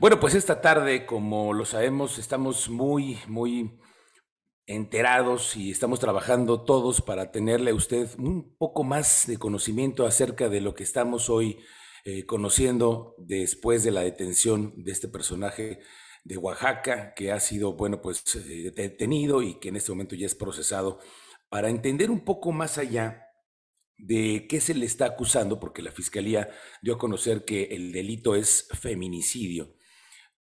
Bueno, pues esta tarde, como lo sabemos, estamos muy, muy enterados y estamos trabajando todos para tenerle a usted un poco más de conocimiento acerca de lo que estamos hoy eh, conociendo después de la detención de este personaje de Oaxaca, que ha sido, bueno, pues eh, detenido y que en este momento ya es procesado, para entender un poco más allá de qué se le está acusando, porque la Fiscalía dio a conocer que el delito es feminicidio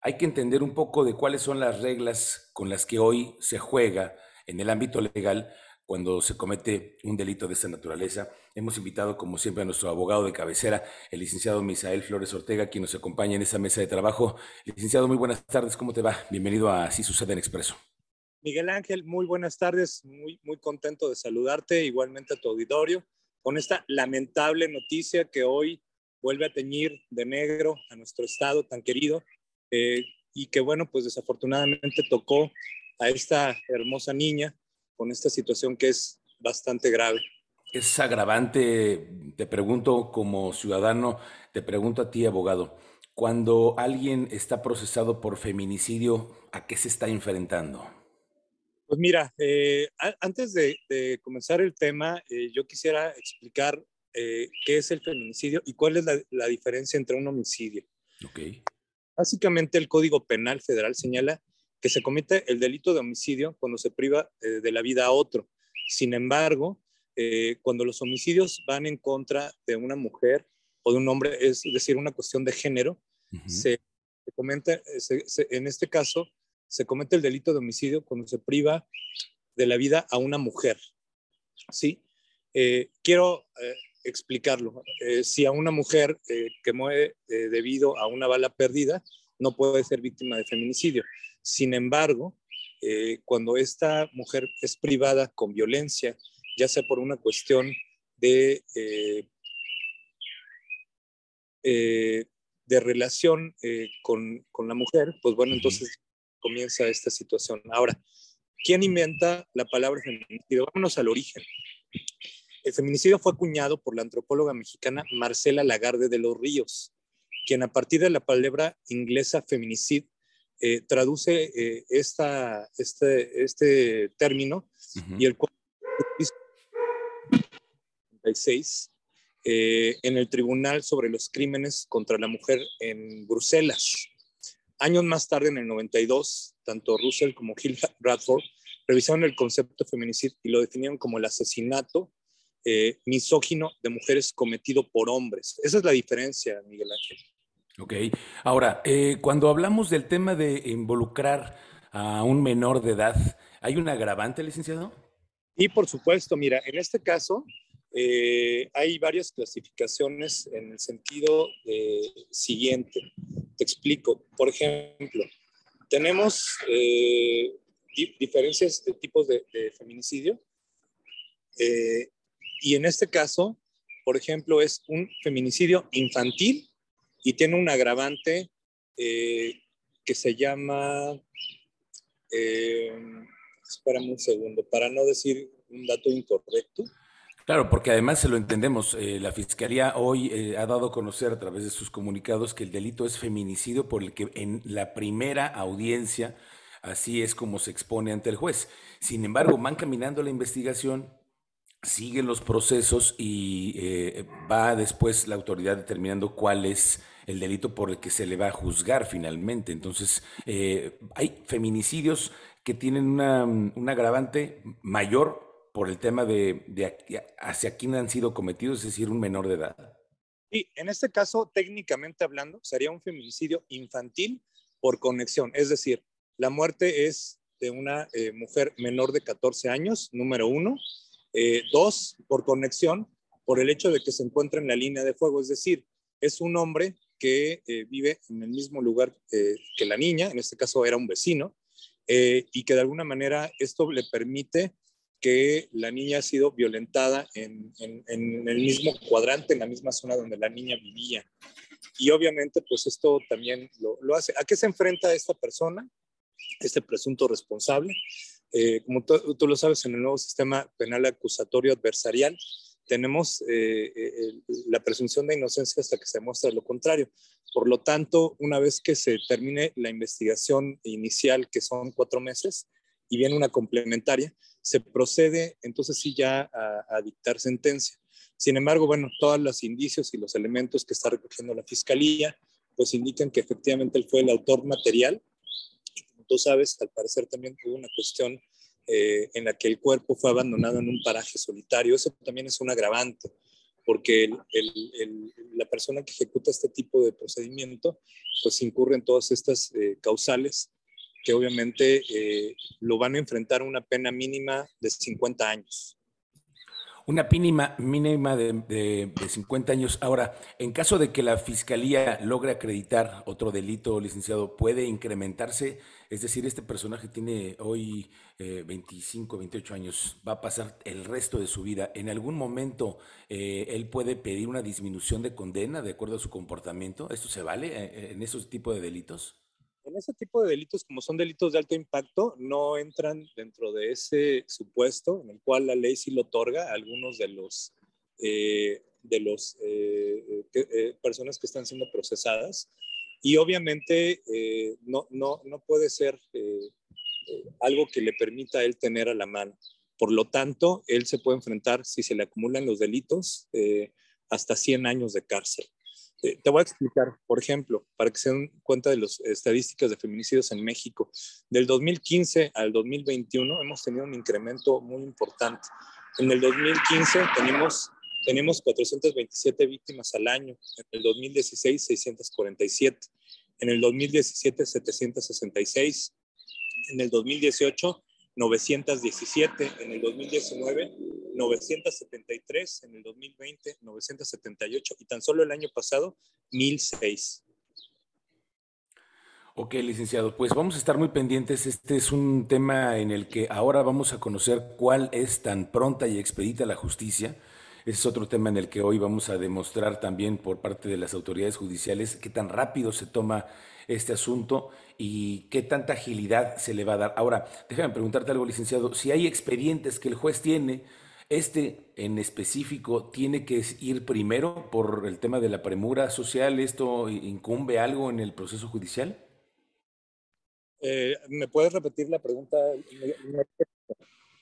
hay que entender un poco de cuáles son las reglas con las que hoy se juega en el ámbito legal cuando se comete un delito de esta naturaleza. Hemos invitado, como siempre, a nuestro abogado de cabecera, el licenciado Misael Flores Ortega, quien nos acompaña en esa mesa de trabajo. Licenciado, muy buenas tardes, ¿cómo te va? Bienvenido a Así Sucede en Expreso. Miguel Ángel, muy buenas tardes, muy, muy contento de saludarte, igualmente a tu auditorio, con esta lamentable noticia que hoy vuelve a teñir de negro a nuestro estado tan querido, eh, y que bueno, pues desafortunadamente tocó a esta hermosa niña con esta situación que es bastante grave. Es agravante, te pregunto como ciudadano, te pregunto a ti, abogado, cuando alguien está procesado por feminicidio, ¿a qué se está enfrentando? Pues mira, eh, antes de, comenzar el tema, eh, yo quisiera explicar qué es el feminicidio y cuál es la, la diferencia entre un homicidio. Okay. Básicamente el Código Penal Federal señala que se comete el delito de homicidio cuando se priva eh, de la vida a otro. Sin embargo, eh, cuando los homicidios van en contra de una mujer o de un hombre, es decir, una cuestión de género, se, comete, en este caso, se comete el delito de homicidio cuando se priva de la vida a una mujer. ¿Sí? Eh, quiero explicarlo. Eh, si a una mujer eh, que muere eh, debido a una bala perdida, no puede ser víctima de feminicidio. Sin embargo, cuando esta mujer es privada con violencia, ya sea por una cuestión de, de relación con, con la mujer, pues bueno, entonces comienza esta situación. Ahora, ¿quién inventa la palabra feminicidio? Vámonos al origen. El feminicidio fue acuñado por la antropóloga mexicana Marcela Lagarde de los Ríos, quien a partir de la palabra inglesa feminicid eh, traduce eh, esta, este, este término y el 36 eh, en el Tribunal sobre los Crímenes contra la Mujer en Bruselas. Años más tarde, en el 92, tanto Russell como Gil Bradford revisaron el concepto feminicid y lo definieron como el asesinato eh, misógino de mujeres cometido por hombres. Esa es la diferencia, Miguel Ángel. Ok. Ahora, eh, cuando hablamos del tema de involucrar a un menor de edad, ¿hay un agravante, licenciado? Y por supuesto, mira, en este caso eh, hay varias clasificaciones en el sentido siguiente. Te explico. Por ejemplo, tenemos diferencias de tipos de, de feminicidio. Y en este caso, por ejemplo, es un feminicidio infantil y tiene un agravante eh, que se llama, eh, espérame un segundo, para no decir un dato incorrecto. Claro, porque además se lo entendemos. Eh, la Fiscalía hoy eh, ha dado a conocer a través de sus comunicados que el delito es feminicidio por el que en la primera audiencia así es como se expone ante el juez. Sin embargo, van caminando la investigación siguen los procesos y eh, va después la autoridad determinando cuál es el delito por el que se le va a juzgar finalmente. Entonces, eh, hay feminicidios que tienen una, un agravante mayor por el tema de, hacia quién han sido cometidos, es decir, un menor de edad. Y en este caso, técnicamente hablando, sería un feminicidio infantil por conexión, es decir, la muerte es de una eh, mujer menor de 14 años, número uno, eh, dos, por conexión, por el hecho de que se encuentra en la línea de fuego, es decir, es un hombre que eh, vive en el mismo lugar eh, que la niña, en este caso era un vecino, y que de alguna manera esto le permite que la niña ha sido violentada en, el mismo cuadrante, en la misma zona donde la niña vivía. Y obviamente, pues esto también lo hace. ¿A qué se enfrenta esta persona, este presunto responsable? Eh, como tú, lo sabes, en el nuevo sistema penal acusatorio adversarial, tenemos la presunción de inocencia hasta que se demuestre lo contrario. Por lo tanto, una vez que se termine la investigación inicial, que son cuatro meses, y viene una complementaria, se procede entonces sí ya a, dictar sentencia. Sin embargo, bueno, todos los indicios y los elementos que está recogiendo la fiscalía, pues indican que efectivamente él fue el autor material. Tú sabes, al parecer también hubo una cuestión eh, en la que el cuerpo fue abandonado en un paraje solitario. Eso también es un agravante, porque la persona que ejecuta este tipo de procedimiento, pues incurre en todas estas eh, causales que obviamente eh, lo van a enfrentar a una pena mínima de 50 años. Una mínima, mínima de, de, 50 años. Ahora, en caso de que la fiscalía logre acreditar otro delito, licenciado, ¿puede incrementarse? Es decir, este personaje tiene hoy 25, eh, 28 años, va a pasar el resto de su vida. ¿En algún momento eh, él puede pedir una disminución de condena de acuerdo a su comportamiento? ¿Esto se vale en esos tipos de delitos? En ese tipo de delitos, como son delitos de alto impacto, no entran dentro de ese supuesto en el cual la ley sí lo otorga a algunos de los, eh, de los eh, eh, personas que están siendo procesadas. Y obviamente no, no, no puede ser algo que le permita él tener a la mano. Por lo tanto, él se puede enfrentar, si se le acumulan los delitos, hasta 100 años de cárcel. Eh, te voy a explicar, por ejemplo, para que se den cuenta de las estadísticas de feminicidios en México. Del 2015 al 2021 hemos tenido un incremento muy importante. En el 2015 tenemos, tenemos 427 víctimas al año, en el 2016 647, en el 2017 766, en el 2018 917, en el 2019 973, en el 2020 978 y tan solo el año pasado 1006. Ok, licenciado, pues vamos a estar muy pendientes. Este es un tema en el que ahora vamos a conocer cuál es tan pronta y expedita la justicia. Ese es otro tema en el que hoy vamos a demostrar también por parte de las autoridades judiciales qué tan rápido se toma este asunto y qué tanta agilidad se le va a dar. Ahora, déjame preguntarte algo, licenciado. Si hay expedientes que el juez tiene este en específico tiene que ir primero por el tema de la premura social. ¿Esto incumbe algo en el proceso judicial? Eh, ¿Me puedes repetir la pregunta?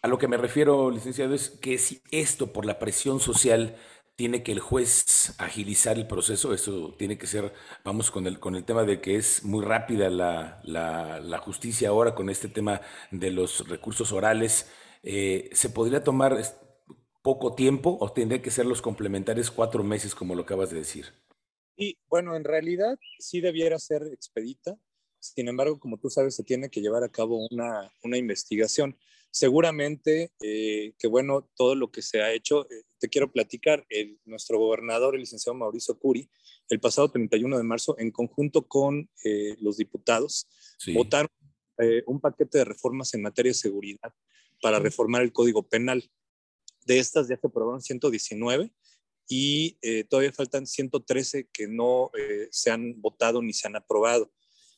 A lo que me refiero, licenciado, es que si esto por la presión social tiene que el juez agilizar el proceso, eso tiene que ser, vamos con el, con el tema de que es muy rápida la, la, justicia ahora con este tema de los recursos orales, eh, ¿se podría tomar poco tiempo o tendría que ser los complementarios cuatro meses, como lo acabas de decir? Y bueno, en realidad sí debiera ser expedita. Sin embargo, como tú sabes, se tiene que llevar a cabo una, una investigación. Seguramente eh, que, bueno, todo lo que se ha hecho, eh, te quiero platicar, el, nuestro gobernador, el licenciado Mauricio Curi, el pasado 31 de marzo, en conjunto con eh, los diputados, votaron un paquete de reformas en materia de seguridad para reformar el Código Penal. De estas ya se aprobaron 119 y todavía faltan 113 que no se han votado ni se han aprobado.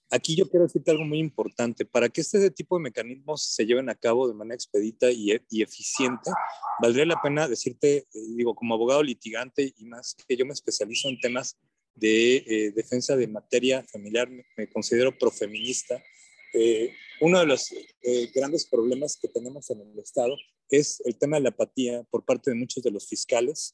Aquí yo quiero decirte algo muy importante. Para que este tipo de mecanismos se lleven a cabo de manera expedita y, eficiente, valdría la pena decirte, eh, digo, como abogado litigante y más que yo me especializo en temas de defensa de materia familiar, me, considero profeminista. uno de los grandes problemas que tenemos en el Estado es el tema de la apatía por parte de muchos de los fiscales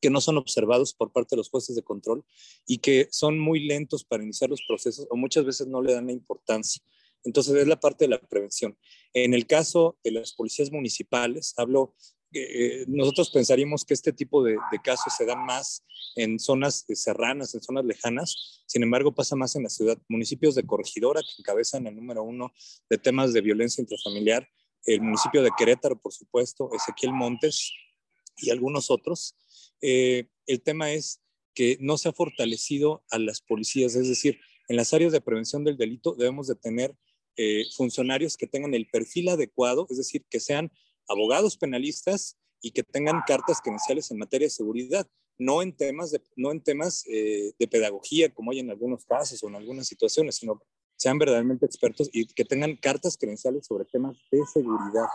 que no son observados por parte de los jueces de control y que son muy lentos para iniciar los procesos o muchas veces no le dan la importancia. Entonces es la parte de la prevención. En el caso de las policías municipales, hablo, eh, nosotros pensaríamos que este tipo de, de, casos se dan más en zonas serranas, en zonas lejanas, sin embargo pasa más en la ciudad. Municipios de Corregidora que encabezan el número uno de temas de violencia intrafamiliar el municipio de Querétaro, por supuesto, Ezequiel Montes y algunos otros. Eh, el tema es que no se ha fortalecido a las policías, es decir, en las áreas de prevención del delito debemos de tener eh, funcionarios que tengan el perfil adecuado, es decir, que sean abogados penalistas y que tengan cartas credenciales en materia de seguridad, no en temas de, no en temas, eh, de pedagogía como hay en algunos casos o en algunas situaciones, sino sean verdaderamente expertos y que tengan cartas credenciales sobre temas de seguridad.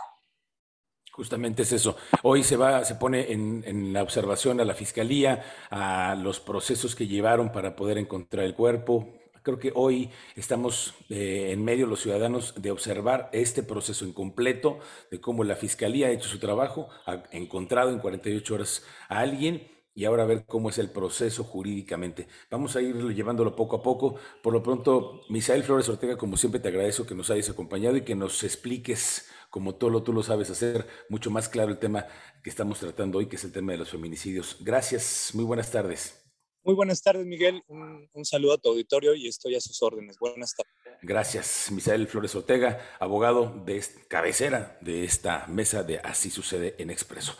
Justamente es eso. Hoy se va, se pone en, la observación a la fiscalía, a los procesos que llevaron para poder encontrar el cuerpo. Creo que hoy estamos eh, en medio los ciudadanos de observar este proceso incompleto, de cómo la fiscalía ha hecho su trabajo, ha encontrado en 48 horas a alguien y ahora ver cómo es el proceso jurídicamente. Vamos a ir llevándolo poco a poco. Por lo pronto, Misael Flores Ortega, como siempre te agradezco que nos hayas acompañado y que nos expliques, como todo lo, tú lo sabes hacer, mucho más claro el tema que estamos tratando hoy, que es el tema de los feminicidios. Gracias, muy buenas tardes. Muy buenas tardes, Miguel. Un, un saludo a tu auditorio y estoy a sus órdenes. Buenas tardes. Gracias, Misael Flores Ortega, abogado de cabecera de esta mesa de Así sucede en Expreso.